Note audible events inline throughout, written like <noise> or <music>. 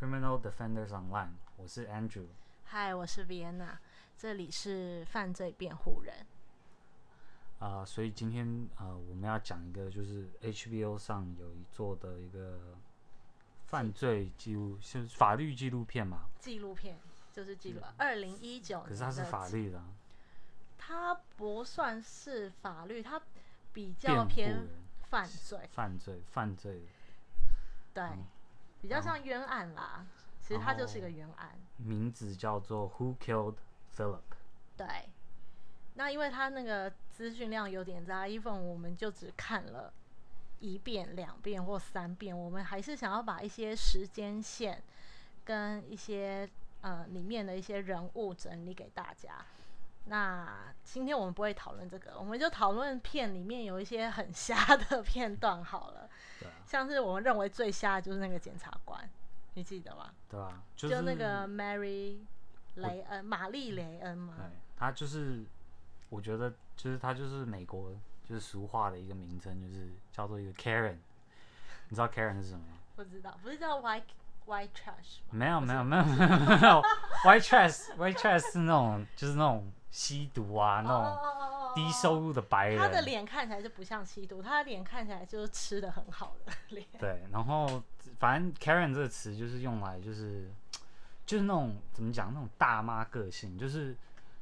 Criminal Defenders Online，我是 Andrew。嗨，我是 Vienna，这里是犯罪辩护人。啊、所以今天呃，我们要讲一个就是 HBO 上有一做的一个犯罪记录，是法律纪录片嘛？纪录片就是记录，二零一九。嗯可是它是法，律的啊、它不算是法律，它比较偏犯罪，犯罪犯罪对，嗯比较像冤案啦。其实它就是一个冤案，名字叫做 Who Killed Philip？对。那因为它那个资讯量有点大，even 我们就只看了一遍、两遍或三遍，我们还是想要把一些时间线跟一些呃里面的一些人物整理给大家。那今天我们不会讨论这个，我们就讨论片里面有一些很瞎的片段好了，对啊，像是我们认为最瞎的就是那个检察官，你记得吗？对啊、就就是那个 Mary 雷恩，玛丽雷恩嘛。对，他就是，我觉得就是他就是美国就是俗话的一个名称，就是叫做一个 Karen。你知道 Karen 是什么吗？不知道，不是叫 white white trash 吗？没有没有没有没有没有，White Trash White Trash 是那种就是那种吸毒啊那种哦低收入的白人。他的脸看起来就不像吸毒，他的脸看起来就是吃的很好的脸。对，然后反正 Karen 这个词就是用来就是 <tsk> 就是那种怎么讲那种大妈个性，就是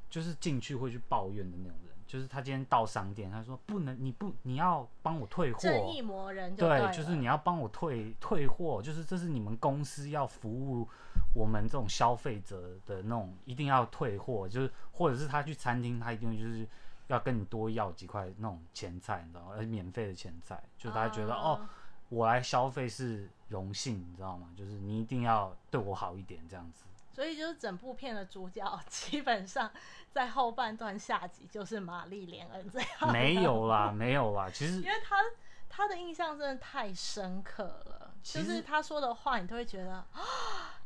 就是进去会去抱怨的那种人。就是他今天到商店，他说不能，你不你要帮我退货，正义魔人就对，就是你要帮我退退货，就是这是你们公司要服务我们这种消费者的那种，一定要退货，就是或者是他去餐厅，他一定就是要跟你多要几块那种前菜，你知道吗？而且免费的前菜，就是他觉得、哦，我来消费是荣幸，你知道吗？就是你一定要对我好一点这样子。所以就是整部片的主角 <laughs> 基本上在后半段下集就是玛丽莲恩这样，没有啦，<laughs> 没有啦，其实因为他他的印象真的太深刻了，就是他说的话，你都会觉得啊，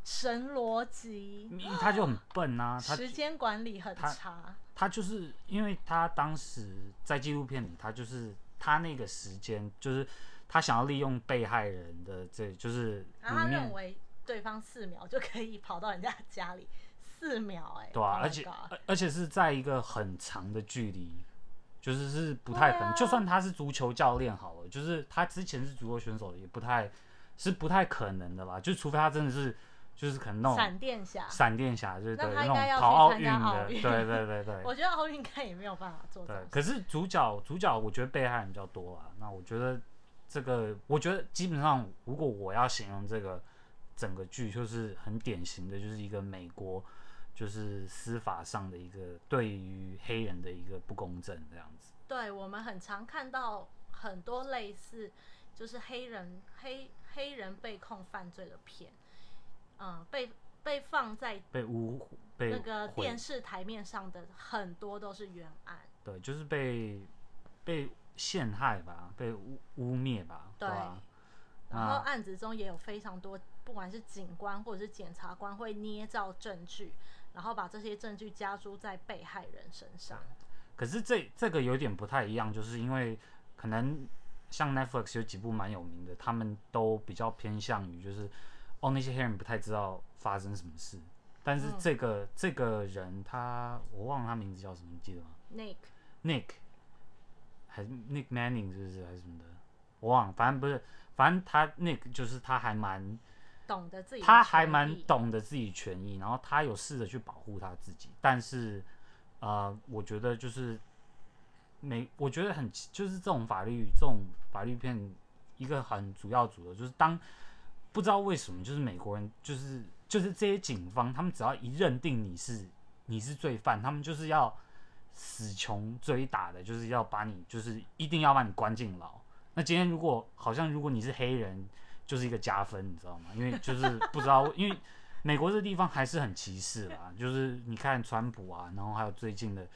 神逻辑，他就很笨啊，他时间管理很差，他就是因为他当时在纪录片里，他就是他那个时间，就是他想要利用被害人的这，就是然后他认为对方四秒就可以跑到人家家里，四秒哎、对啊，Oh 而且而而且是在一个很长的距离，就是是不太可能。啊就算他是足球教练好了，就是他之前是足球选手，也不太是不太可能的吧。就除非他真的是就是可能那种闪电侠，闪电侠，就是对那种跑奥运的，对对对对。<laughs> 我觉得奥运应该也没有办法做到。对可是主角主角，我觉得被害人比较多啊。那我觉得这个，我觉得基本上，如果我要形容这个整个剧，就是很典型的，就是一个美国就是司法上的一个对于黑人的一个不公正这样子。对我们很常看到很多类似就是黑人黑黑人被控犯罪的片，嗯，被被放在被污被那个电视台面上的很多都是冤案。对，就是被被陷害吧，被污污蔑吧，对吧？然后案子中也有非常多，不管是警官或者是检察官会捏造证据，然后把这些证据加诸在被害人身上。可是这这个有点不太一样，就是因为可能像 Netflix 有几部蛮有名的，他们都比较偏向于就是哦那些黑人不太知道发生什么事，但是嗯这个、这个人他我忘了他名字叫什么，你记得吗 Nick，？Nick 还是 Nick Manning 是不是还是什么的？我忘了，反正不是，反正他 Nick 就是他还蛮懂得自己他还蛮懂得自己权益，然后他有试着去保护他自己，但是呃，我觉得就是美，我觉得很就是这种法律这种法律片一个很主要主的就是当不知道为什么就是美国人就是就是这些警方他们只要一认定你是你是罪犯，他们就是要死穷追打的，就是要把你就是一定要把你关进牢。那今天如果好像如果你是黑人，就是一个加分，你知道吗？因为就是不知道，因为美国这地方还是很歧视啦。就是你看川普啊，然后还有最近的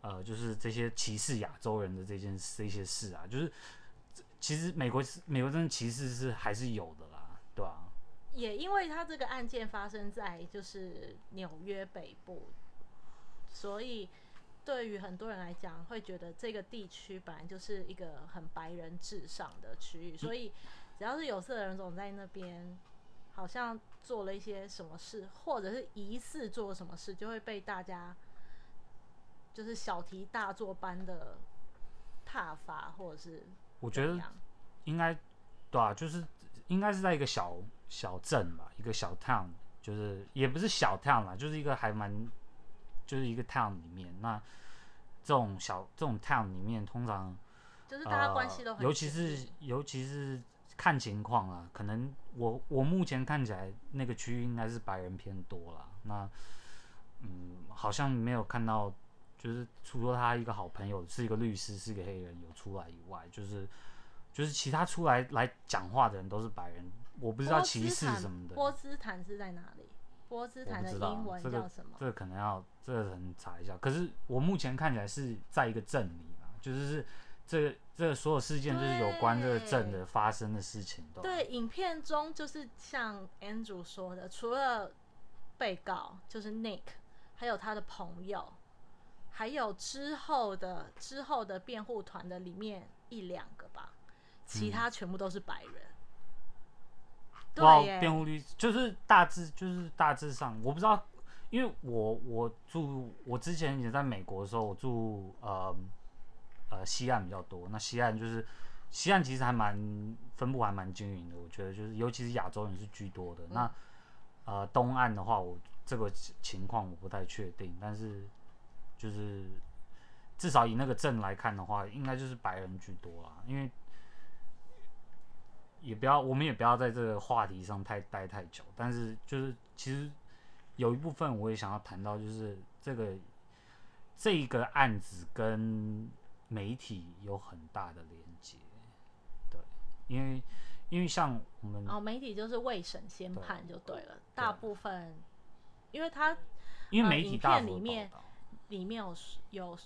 呃，就是这些歧视亚洲人的这件这些事啊，就是其实美国是美国真的歧视是还是有的啦，对吧、也因为他这个案件发生在就是纽约北部，所以对于很多人来讲，会觉得这个地区本来就是一个很白人至上的区域，所以只要是有色人种在那边，好像做了一些什么事，或者是疑似做了什么事，就会被大家就是小题大做般的挞伐，或者是我觉得应该对啊，就是应该是在一个小小镇吧，一个小 town，就是也不是小 town 啦，就是一个还蛮就是一个 town 里面。那这种小这种 town 里面，通常就是大家关系都呃，很尤其是尤其是看情况啊，可能我我目前看起来那个区域应该是白人偏多啦。那嗯，好像没有看到，就是除了他一个好朋友是一个律师，是一个黑人有出来以外，就是就是其他出来来讲话的人都是白人，我不知道歧视什么的，波斯坦是在哪里？波斯坦的英文叫什么？这个可能要这个可能查一下。可是我目前看起来是在一个镇里嘛，就是是这个这个所有事件就是有关这个镇的发生的事情都对，影片中就是像 Andrew 说的，除了被告就是 Nick，还有他的朋友，还有之后的之后的辩护团的里面一两个吧，其他全部都是白人。哇对，耶，辩护律就是大致就是大致上，我不知道，因为我我住我之前也在美国的时候，我住呃呃西岸比较多。那西岸就是西岸其实还蛮分布还蛮均匀的，我觉得就是尤其是亚洲人是居多的。那呃东岸的话，我这个情况我不太确定，但是就是至少以那个镇来看的话，应该就是白人居多啦，因为。也不要，我们也不要在这个话题上太待太久。但是就是其实有一部分我也想要谈到，就是这个这一个案子跟媒体有很大的连接。对，因为因为像我们，哦，媒体就是未审先判就对了，大部分因为他因为媒体片里面里面有有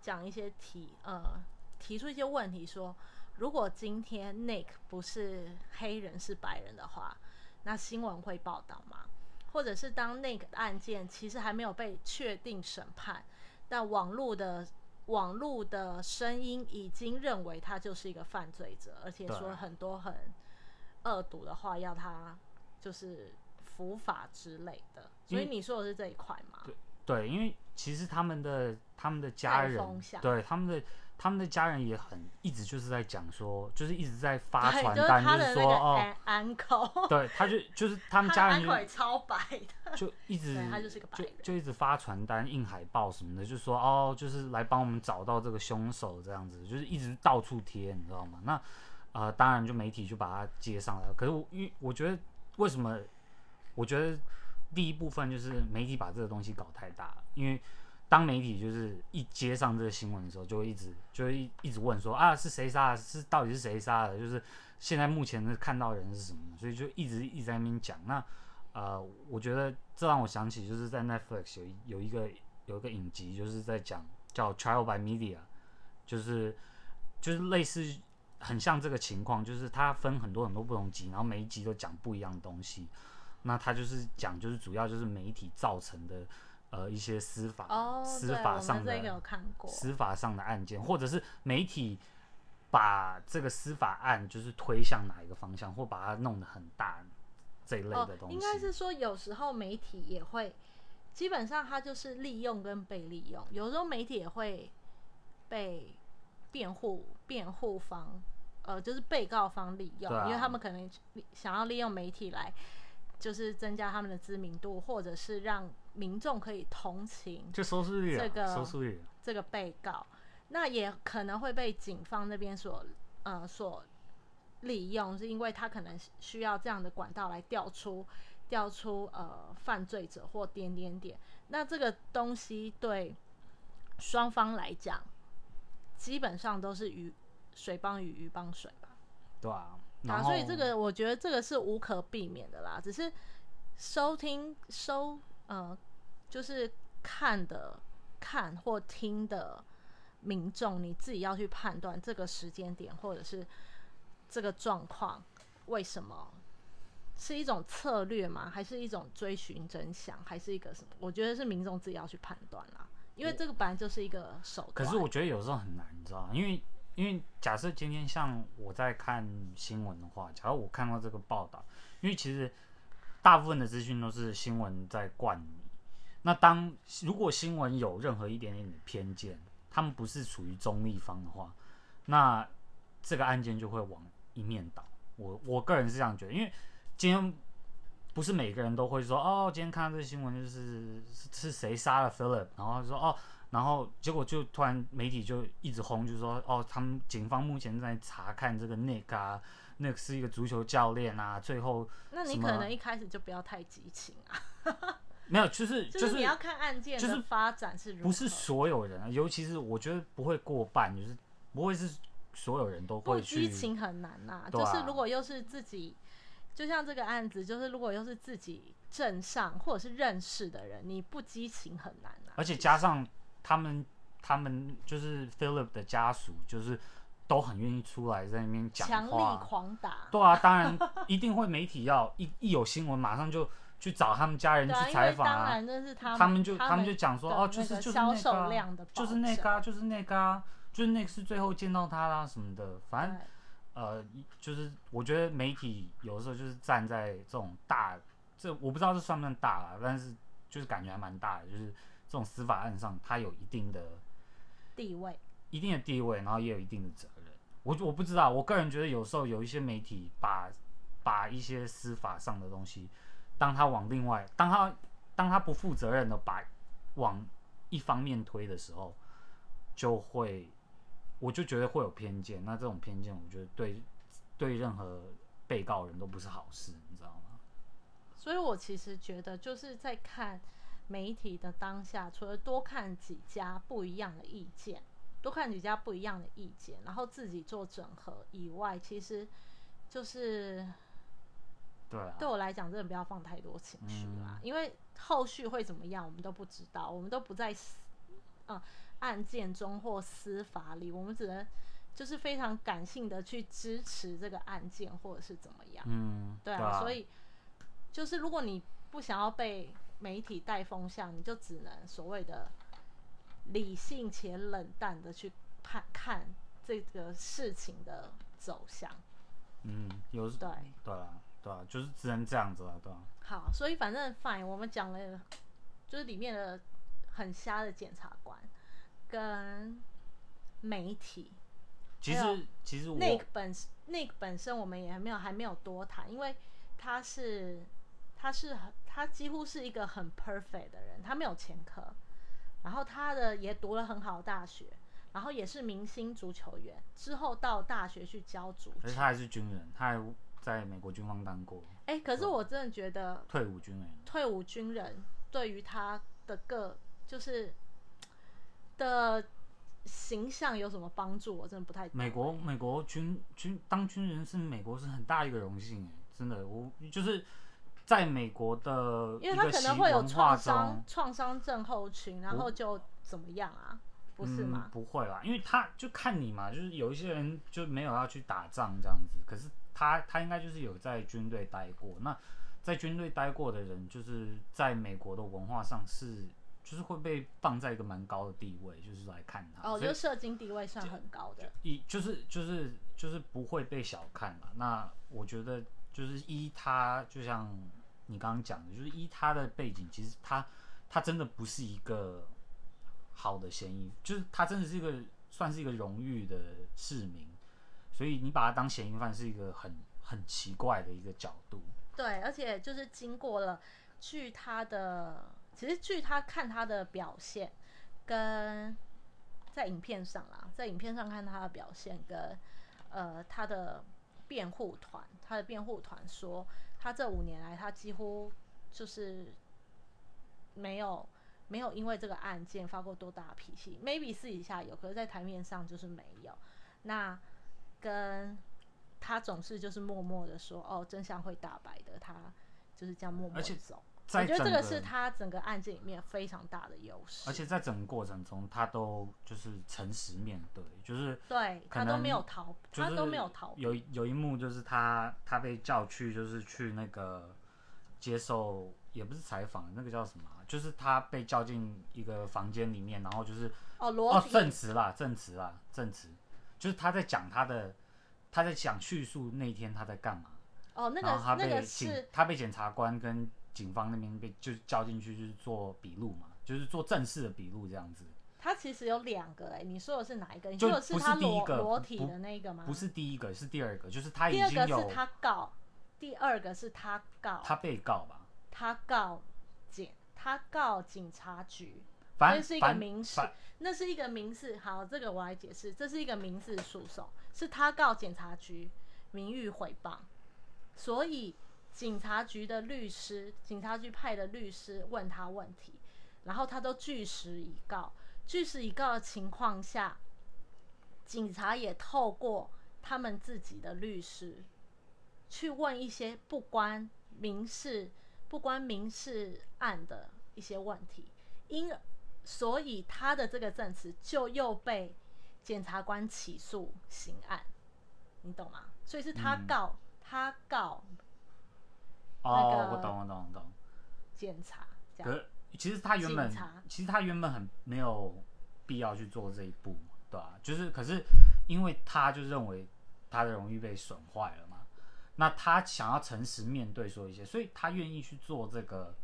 讲一些提呃提出一些问题说，如果今天 Nick 不是黑人是白人的话，那新闻会报道吗？或者是当 Nick 案件其实还没有被确定审判，但网络的网络的声音已经认为他就是一个犯罪者，而且说很多很恶毒的话要他就是伏法之类的。所以你说的是这一块吗？对对，因为其实他们的他们的家人风，对他们的他们的家人也很一直就是在讲说，就是一直在发对，就是传单，是他的那个说哦 uncle，对，他就就是 <laughs> 他们家人就也超白的，就一直他就是个白就人就一直发传单、印海报什么的，就说哦，就是来帮我们找到这个凶手这样子，就是一直到处贴，你知道吗？那呃，当然就媒体就把他接上来了。可是我因为我觉得为什么？我觉得第一部分就是媒体把这个东西搞太大了，因为当媒体就是一接上这个新闻的时候，就会一直就会一一直问说啊是谁杀的？是到底是谁杀的？就是现在目前的看到人是什么？所以就一直一直在那边讲。那呃，我觉得这让我想起就是在 Netflix 有有一个有一个影集，就是在讲叫 Trial by Media，就是就是类似很像这个情况，就是它分很多很多不同集，然后每一集都讲不一样的东西。那它就是讲就是主要就是媒体造成的呃一些司法、哦，司法上的司法上的案件，或者是媒体把这个司法案就是推向哪一个方向，或把它弄得很大这一类哦的东，西。应该是说有时候媒体也会，基本上它就是利用跟被利用，有时候媒体也会被辩护辩护方，呃，就是被告方利用，啊因为他们可能想要利用媒体来。就是增加他们的知名度，或者是让民众可以同情就收视率啊，这个收视率啊、这个被告，那也可能会被警方那边所呃所利用，是因为他可能需要这样的管道来调出调出呃犯罪者或点点点。那这个东西对双方来讲，基本上都是鱼水帮鱼，鱼帮水吧。对啊。啊，所以这个我觉得这个是无可避免的啦，只是收听收呃就是看的看或听的民众，你自己要去判断这个时间点或者是这个状况为什么是一种策略吗？还是一种追寻真相？还是一个什么？我觉得是民众自己要去判断啦，因为这个本来就是一个手段。可是我觉得有时候很难，你知道吗？因为因为假设今天像我在看新闻的话，假如我看到这个报道，因为其实大部分的资讯都是新闻在灌你。那当如果新闻有任何一点点的偏见，他们不是处于中立方的话，那这个案件就会往一面倒。我我个人是这样觉得，因为今天不是每个人都会说哦，今天看到这个新闻就是是是谁杀了 Philip，然后说哦，然后结果就突然媒体就一直轰，就说哦，他们警方目前在查看这个 Nick 啊，Nick 是一个足球教练啊，最后那你可能一开始就不要太激情啊，<laughs> 没有，就是就是你要看案件就是的发展是如何。不是所有人啊，尤其是我觉得不会过半，就是不会是所有人都不会去激情很难啊就是如果又是自己，就像这个案子，就是如果又是自己镇上或者是认识的人，你不激情很难啊。而且加上他们，他们就是 Philip 的家属，就是都很愿意出来在那边讲强力话。狂打，对啊，当然一定会媒体要一一有新闻，马上就去找他们家人对啊，去因为采访啊。当然这是他们他们就他们就讲说，哦，就是就是那个啊量的就是那个啊，就是那个啊，就是那个是最后见到他啦什么的，反正对呃，就是我觉得媒体有的时候就是站在这种大，这我不知道这算不算大啦，但是就是感觉还蛮大的，就是这种司法案上，他有一定的地位，一定的地位，然后也有一定的责任。我我不知道，我个人觉得有时候有一些媒体把把一些司法上的东西，当他往另外，当他当他不负责任的把往一方面推的时候，就会我就觉得会有偏见。那这种偏见，我觉得对对任何被告人都不是好事，你知道吗？所以我其实觉得就是在看媒体的当下，除了多看几家不一样的意见，多看几家不一样的意见，然后自己做整合以外，其实就是对啊，对我来讲，真的不要放太多情绪啦，因为后续会怎么样，我们都不知道，我们都不在司呃案件中或司法里，我们只能就是非常感性的去支持这个案件，或者是怎么样。嗯，对啊，啊，所以就是如果你不想要被媒体带风向，你就只能所谓的理性且冷淡的去判看这个事情的走向。嗯，有对，对啊，对啊，就是只能这样子了，对啊。好，所以反正 fine，我们讲了，就是里面的很瞎的检察官跟媒体。其实其实我 Nick 本 Nick 本身我们也还没有还没有多谈，因为他是他是很他几乎是一个很 perfect 的人，他没有前科，然后他的也读了很好的大学，然后也是明星足球员，之后到大学去教足球。可是他还是军人，他还在美国军方当过哎、可是我真的觉得退伍军人。退伍军人对于他的个就是的形象有什么帮助？我真的不太美国欸美国军军当军人是美国是很大一个荣幸哎，真的，我就是在美国的因为他可能会有创伤，创伤症候群，然后就怎么样啊？不是嗯吗？不会啦，因为他就看你嘛，就是有一些人就没有要去打仗这样子，可是他他应该就是有在军队待过，那在军队待过的人，就是在美国的文化上是就是会被放在一个蛮高的地位，就是来看他，哦，就社经地位算很高的。一就是就是就是不会被小看嘛。那我觉得就是依他，就像你刚刚讲的，就是依他的背景，其实他他真的不是一个好的嫌疑，就是他真的是一个算是一个荣誉的市民，所以你把他当嫌疑犯是一个很很奇怪的一个角度。对，而且就是经过了，据他的，其实据他看他的表现，跟在影片上啦，在影片上看他的表现跟呃他的辩护团，他的辩护团说，他这五年来他几乎就是没有没有因为这个案件发过多大的脾气，maybe 私底下有，可是在台面上就是没有。那跟他总是就是默默的说，哦，真相会大白的，他就是这样默默走。在我觉得这个是他整个案件里面非常大的优势，而且在整个过程中，他都就是诚实面对，就是对可他都没能有逃，就是他都没有逃。有有一幕就是他他被叫去，就是去那个接受也不是采访，那个叫什么啊、就是他被叫进一个房间里面，然后就是哦，罗哦体、证词啦，证词啦，证词，就是他在讲他的他在讲叙述那天他在干嘛，哦，那个那个被警是他被检察官跟警方那边被就是交进去，就是做笔录嘛，就是做正式的笔录这样子。他其实有两个哎、你说的是哪一个？你就说的不是他裸裸体的那个吗？不是第一个，是第二个，就是他已第二个经有是他告，第二个是他告，他被告吧，他告警，他告警察局，反正是一个反民事，那是一个民事。好，这个我来解释，这是一个民事诉讼，是他告检察局名誉毁谤，所以警察局的律师，警察局派的律师问他问题，然后他都据实以告。据实以告的情况下，警察也透过他们自己的律师去问一些不关民事、不关民事案的一些问题，因所以他的这个证词就又被检察官起诉刑案，你懂吗？所以是他嗯告、他告哦，个我懂我懂我懂。检查这样。可是其实他原本警察其实他原本很没有必要去做这一步，对吧、就是可是因为他就认为他的荣誉被损坏了嘛，那他想要诚实面对说一些，所以他愿意去做这个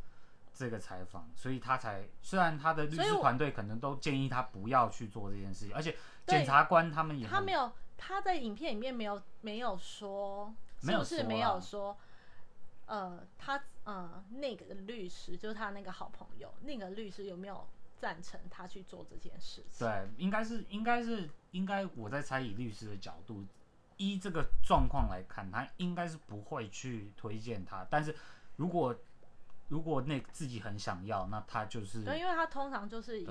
这个采访，所以他才虽然他的律所以我师团队可能都建议他不要去做这件事情，而且对检察官他们也很他没有，他在影片里面没有没有说，没有说是不是没有啊说？呃，他呃那个律师就是他那个好朋友，那个律师有没有赞成他去做这件事情？对，应该是应该是应该我在猜以律师的角度，依这个状况来看，他应该是不会去推荐他。但是如果如果那自己很想要，那他就是，对，因为他通常就是以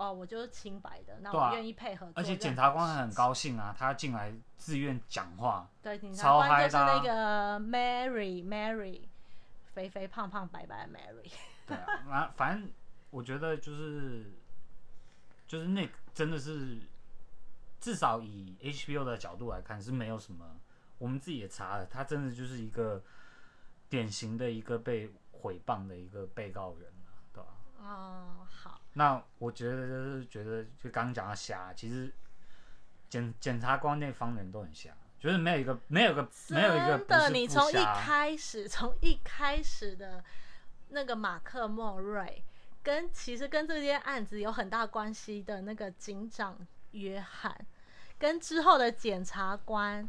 哦，我就是清白的，那对啊我愿意配合做而且任何事情。检察官很高兴啊，他进来自愿讲话，对，警察超官就是的啊那个 Mary Mary，肥肥胖胖白白的 Mary。<laughs> 对啊，反反正我觉得就是就是那真的是至少以 HBO 的角度来看是没有什么，我们自己也查了，他真的就是一个典型的一个被毁谤的一个被告人啊，对吧、哦，好，那我觉得就是觉得就刚刚讲到瞎，其实检检察官那方人都很瞎，就是没有一个没有一个没有一个真的，你从一开始，从一开始的那个马克莫瑞，跟其实跟这件案子有很大关系的那个警长约翰，跟之后的检察官，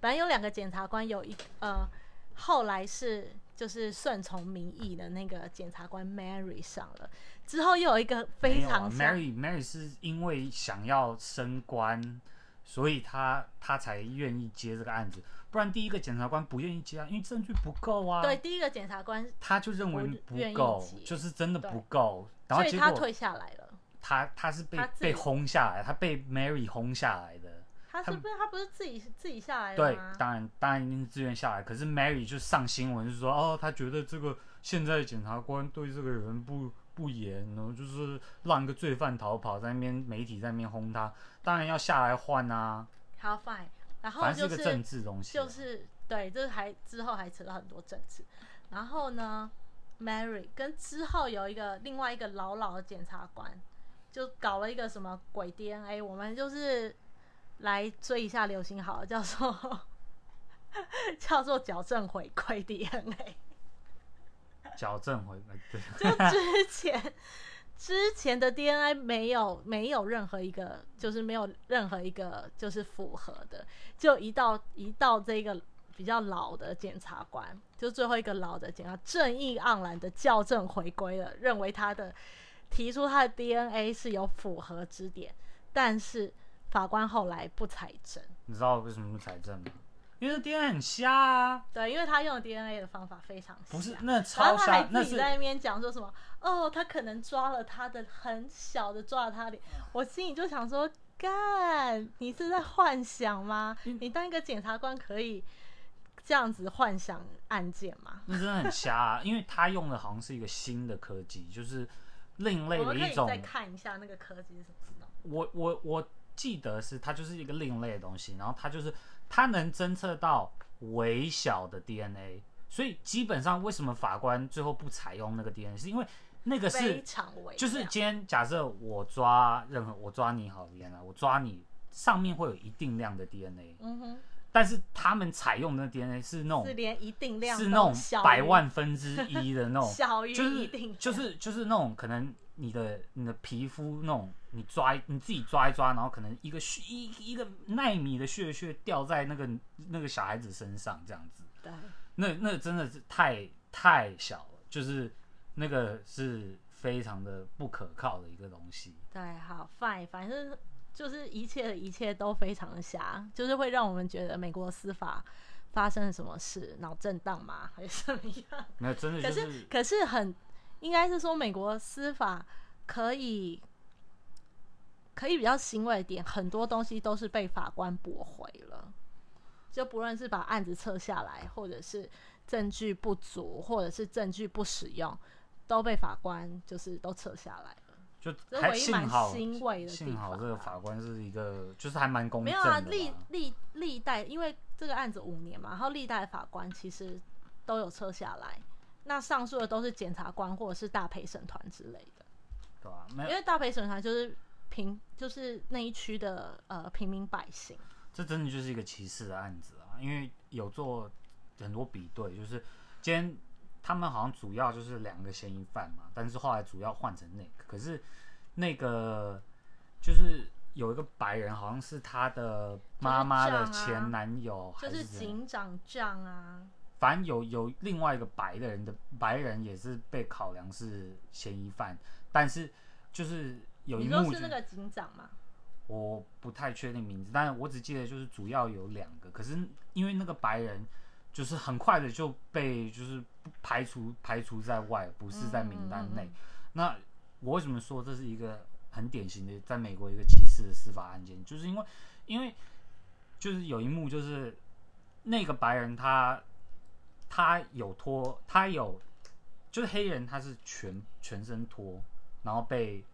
本来有两个检察官，有一呃，后来是就是顺从民意的那个检察官 Mary 上了，之后又有一个非常 Mary Mary 是因为想要升官，所以他他才愿意接这个案子，不然第一个检察官不愿意接啊，因为证据不够啊。对，第一个检察官，他就认为不够，就是真的不够，然后所以结果他退下来了。他他是被他被轰下来，他被 Mary 轰下来的。他他是不是他不是自己自己下来的对？，当然当然一定是自愿下来，可是 Mary 就上新闻就说哦，他觉得这个现在检察官对这个人不不严，然后就是让一个罪犯逃跑，在那边媒体在那边轰他，当然要下来换啊，好 fine，然后就是个政治东西啊、就是对，这还之后还扯到很多政治。然后呢，Mary 跟之后有一个另外一个老老的检察官，就搞了一个什么鬼 DNA，我们就是来追一下流行好了，叫做 <laughs> 叫做矫正回归 DNA。矫正回来，对，<laughs> 就之前之前的 DNA 没有没有任何一个，就是没有任何一个就是符合的，就一到一到这个比较老的检察官，就最后一个老的检察正义盎然的校正回归了，认为他的提出他的 DNA 是有符合之点，但是法官后来不采证，你知道为什么不采证吗？因为这 DNA 很瞎啊，对，因为他用的 DNA 的方法非常瞎不是那然超瞎，那是自己在那边讲说什么哦，他可能抓了他的很小的抓了他的脸，我心里就想说，干，你是在幻想吗？嗯你当一个检察官可以这样子幻想案件吗？<laughs> 那真的很瞎、啊，因为他用的好像是一个新的科技，就是另类的一种以再看一下那个科技是什么。我我我记得是它就是一个另类的东西，然后它就是它能侦测到微小的 DNA，所以基本上为什么法官最后不采用那个 DNA，是因为那个非是常微就是今天假设我抓任何我抓你好 DNA，我抓你上面会有一定量的 DNA，嗯哼，但是他们采用的 DNA 是那种是连一定量是那种百万分之一的那种，<laughs> 小于就是一定量。就是就是那种可能你的你的皮肤那种你抓你自己抓一抓，然后可能一个血一一个纳米的血血掉在那个那个小孩子身上这样子，对，那那真的是太太小了，就是那个是非常的不可靠的一个东西。对，好，fine，反正就是一切的一切都非常的瞎，就是会让我们觉得美国司法发生了什么事，脑震荡吗，还是怎么样？没有真的可就是是可是很应该是说美国司法可以可以比较欣慰的点，很多东西都是被法官驳回了，就不论是把案子撤下来，或者是证据不足，或者是证据不使用，都被法官就是都撤下来了。就还幸好欣慰的地幸好这个法官是一个就是还蛮公没正的没。有啊，历历历代，因为这个案子五年嘛，然后历代法官其实都有撤下来。那上诉的都是检察官或者是大陪审团之类的，对啊、没有，因为大陪审团就是平就是那一区的呃平民百姓。这真的就是一个歧视的案子啊，因为有做很多比对，就是今天他们好像主要就是两个嫌疑犯嘛，但是后来主要换成那个，可是那个就是有一个白人，好像是他的妈妈的前男友，还就是怎样警长酱啊，反正有有另外一个白的人的白人也是被考量是嫌疑犯，但是就是有一你幕就是说那个警长嘛？我不太确定名字，但是我只记得就是主要有两个，可是因为那个白人就是很快的就被就是排除排除在外，不是在名单内。那我为什么说这是一个很典型的在美国一个歧视的司法案件？就是因为因为就是有一幕就是那个白人他他有脱，他有就是黑人他是全全身脱，然后被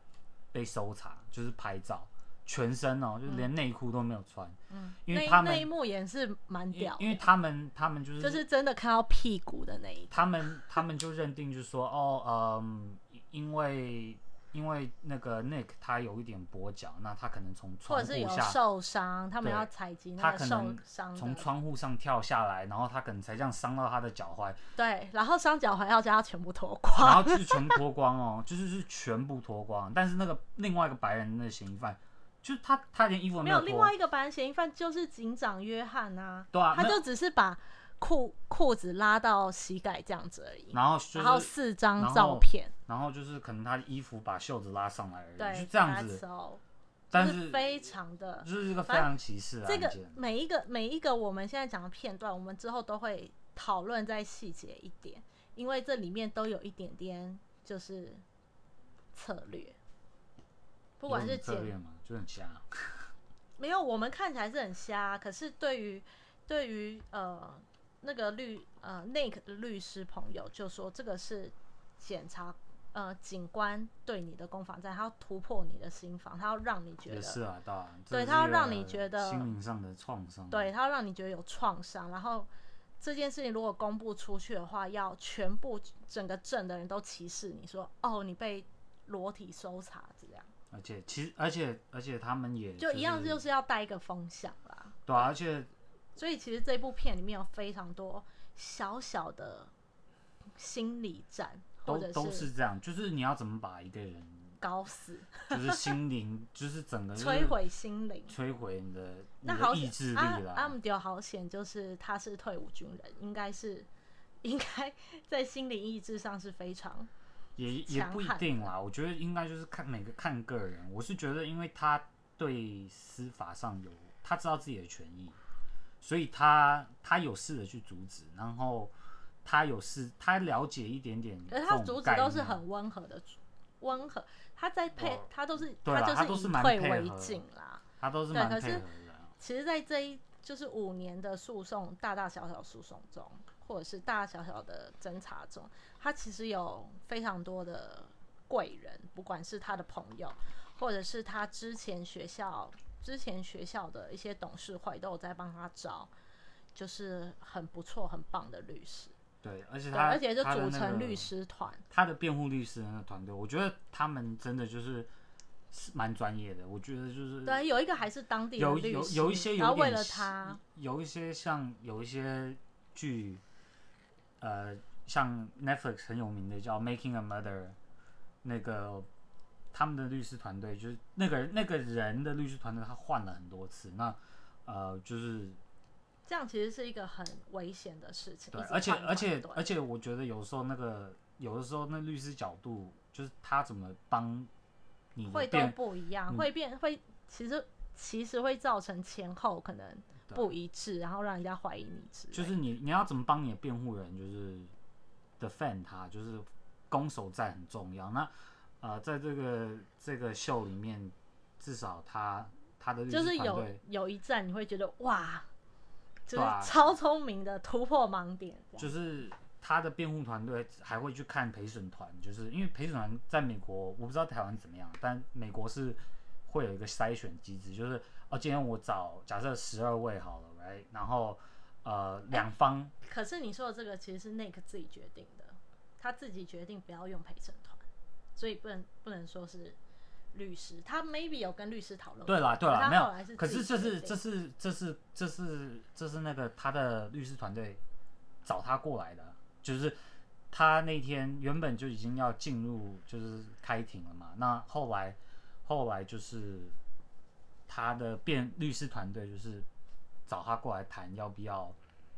被搜查，就是拍照。全身哦，就是连内裤都没有穿，嗯，因为他们那那一幕也是蛮屌的，因为他们他们就是就是真的看到屁股的那一他们他们就认定就是说哦，嗯，因为因为那个 Nick 他有一点跛脚，那他可能从或者是有窗户下受伤，他们要采集那他个受可能从窗户上跳下来，然后他可能才这样伤到他的脚踝，对，然后伤脚踝要将他全部脱光然，后。就是全部脱光哦，就是是全部脱光。但是那个另外一个白人的嫌疑犯，就是他他连衣服都没有有脱，另外一个白人嫌疑犯就是警长约翰啊，对啊，那他就只是把裤裤子拉到膝盖这样子而已，然后就是然后四张后照片，然后就是可能他的衣服把袖子拉上来而已，对，就这样子，all，但就是非常的就是一个非常歧视的这个件。每一个每一个我们现在讲的片段，我们之后都会讨论再细节一点，因为这里面都有一点点就是策略，不管是有什么策检略嘛，就很瞎。没有，我们看起来是很瞎，可是对于对于呃那个律呃 Nick 的律师朋友就说这个是检察呃警官对你的攻防战，他要突破你的心防，他要让你觉得也是啊，当然，对他要让你觉得心灵上的创伤。对，他要让你觉得有创伤，然后这件事情如果公布出去的话，要全部整个镇的人都歧视你说哦你被裸体搜查而且其实，而且而且他们也就一样就是要带一个风向啦。对啊，而且所以其实这部片里面有非常多小小的心理战，都都是这样，就是你要怎么把一个人，搞死、就是心灵，<laughs> 就是整个摧毁心灵。摧毁你的那好意志力啦阿。姆迪好险，就是他是退伍军人，应该是应该在心理意志上是非常也也不一定啦，我觉得应该就是看每个看个人。我是觉得，因为他对司法上有他知道自己的权益，所以他他有试着去阻止，然后他有试他了解一点点他阻止都是很温和的，温和。他在配哦，他都是他都就是以退为进啦。他都是蛮配合的啊。其实，在这一就是五年的诉讼，大大小小诉讼中，或者是大大小小的侦查中，他其实有非常多的贵人，不管是他的朋友，或者是他之前学校之前学校的一些董事会都有在帮他找，就是很不错、很棒的律师，对，而且，他而且就组成律师团。他的辩护律师的那个团队，我觉得他们真的就是是蛮专业的，我觉得就是对，有一个还是当地的有有律师有一些有然后为了他，有一些像有一些剧，呃，像 Netflix 很有名的叫《Making a Murder》，那个他们的律师团队就是那个那个人的律师团队，他换了很多次。那呃，就是这样其实是一个很危险的事情。对而且而且而且，我觉得有时候那个有的时候那律师角度，就是他怎么帮你会都不一样，嗯会变会其实其实会造成前后可能对不一致，然后让人家怀疑你之类。就是你你要怎么帮你的辩护人，就是 defend 他，就是攻守战很重要。那呃，在这个这个秀里面，至少他他的律就是有有一战你会觉得哇，就是超聪明的突破盲点，就是他的辩护团队还会去看陪审团，就是因为陪审团在美国，我不知道台湾怎么样，但美国是会有一个筛选机制，就是哦，今天我找假设十二位好了，right，然后呃两方可是你说的这个其实是 Nick 自己决定的，他自己决定不要用陪审团，所以不能不能说是律师，他 maybe 有跟律师讨论。对啦，对啦，没有可是。这是这是这是这是这是那个他的律师团队找他过来的，就是他那天原本就已经要进入就是开庭了嘛，那后来后来就是他的辩律师团队就是找他过来谈要不要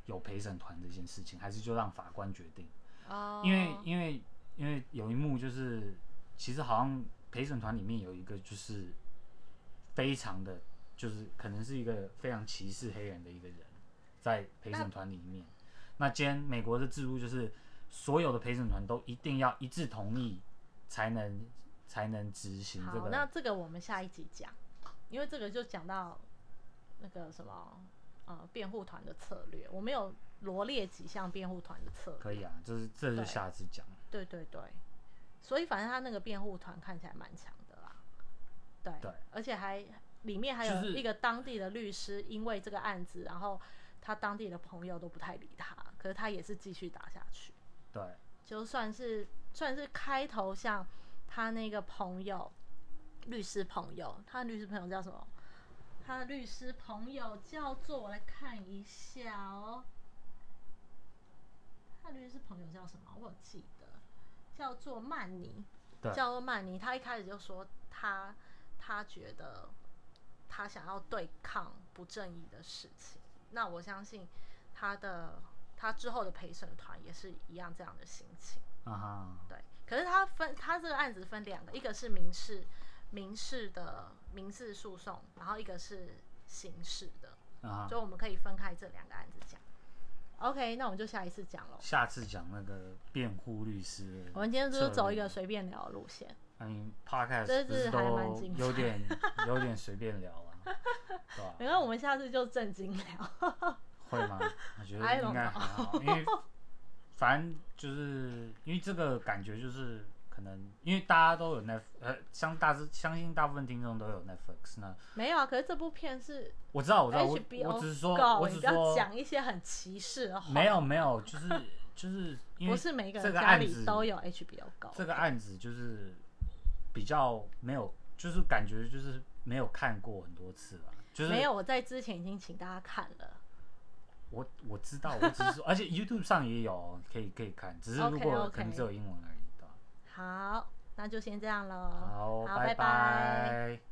有陪审团这件事情，还是就让法官决定。哦，因为因为因为有一幕就是，其实好像陪审团里面有一个就是非常的，就是可能是一个非常歧视黑人的一个人，在陪审团里面。那今天美国的制度就是，所有的陪审团都一定要一致同意，才能才能执行这，个。那这个我们下一集讲，因为这个就讲到那个什么呃辩护团的策略，我没有罗列几项辩护团的策略。可以啊，这是这是下次讲。对对对，所以反正他那个辩护团看起来蛮强的啦。对，对而且还里面还有一个当地的律师，因为这个案子，然后他当地的朋友都不太理他，可是他也是继续打下去，对，就算是算是开头像他那个朋友，律师朋友，他的律师朋友叫什么？他的律师朋友叫做我来看一下哦，他的律师朋友叫什么？我有记得，叫做曼尼。对叫做曼尼，他一开始就说他他觉得他想要对抗不正义的事情。那我相信他的他之后的陪审团也是一样这样的心情。啊哈，对，可是他分他这个案子分两个，一个是民事民事的民事诉讼，然后一个是刑事的，啊哈。所以我们可以分开这两个案子讲。OK，那我们就下一次讲喽。下次讲那个辩护律师。我们今天就是走一个随便聊的路线。嗯，podcast 这不是是还有点有点随便聊了，<laughs> 对吧？没关系，我们下次就正经聊。会吗？我觉得应该还好，因为反正就是因为这个感觉就是可能因为大家都有 Net 呃，相大致相信大部分听众都有 Netflix 那没有啊，可是这部片是我知道我知道我我只是说我只说讲一些很歧视的话。没有没有就是就是因为不是每个这人家里个案子都有 HBO Go。这个案子就是比较没有就是感觉就是没有看过很多次了，就是没有，我在之前已经请大家看了。我我知道，我只是说，而且 YouTube 上也有可以可以看，只是如果可能只有英文而已，对吧？好，那就先这样喽。好，好，拜拜拜拜